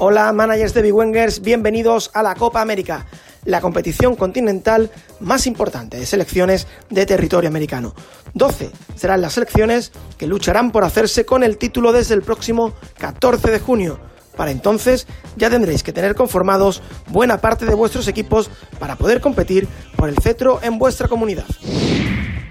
Hola, managers de Wengers, bienvenidos a la Copa América, la competición continental más importante de selecciones de territorio americano. 12 serán las selecciones que lucharán por hacerse con el título desde el próximo 14 de junio. Para entonces ya tendréis que tener conformados buena parte de vuestros equipos para poder competir por el cetro en vuestra comunidad.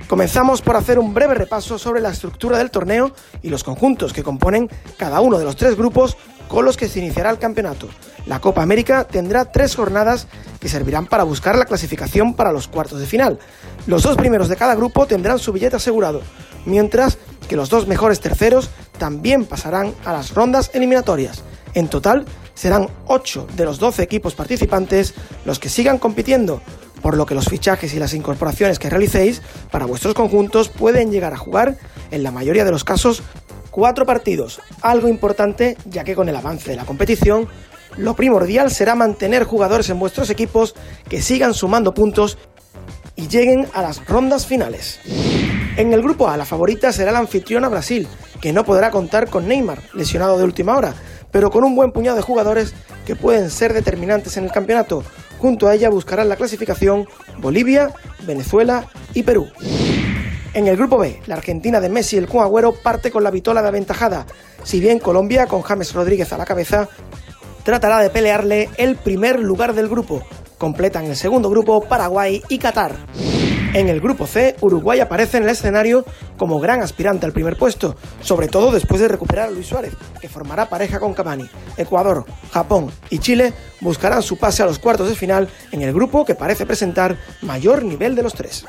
Comenzamos por hacer un breve repaso sobre la estructura del torneo y los conjuntos que componen cada uno de los tres grupos con los que se iniciará el campeonato. La Copa América tendrá tres jornadas que servirán para buscar la clasificación para los cuartos de final. Los dos primeros de cada grupo tendrán su billete asegurado, mientras que los dos mejores terceros también pasarán a las rondas eliminatorias. En total, serán 8 de los 12 equipos participantes los que sigan compitiendo, por lo que los fichajes y las incorporaciones que realicéis para vuestros conjuntos pueden llegar a jugar, en la mayoría de los casos, cuatro partidos, algo importante ya que con el avance de la competición, lo primordial será mantener jugadores en vuestros equipos que sigan sumando puntos y lleguen a las rondas finales. En el grupo A, la favorita será la anfitriona Brasil, que no podrá contar con Neymar, lesionado de última hora, pero con un buen puñado de jugadores que pueden ser determinantes en el campeonato. Junto a ella buscarán la clasificación Bolivia, Venezuela y Perú. En el grupo B, la Argentina de Messi y el Kun parte con la vitola de aventajada, si bien Colombia, con James Rodríguez a la cabeza, tratará de pelearle el primer lugar del grupo. Completan el segundo grupo Paraguay y Qatar. En el grupo C, Uruguay aparece en el escenario como gran aspirante al primer puesto, sobre todo después de recuperar a Luis Suárez, que formará pareja con Cavani. Ecuador, Japón y Chile buscarán su pase a los cuartos de final en el grupo que parece presentar mayor nivel de los tres.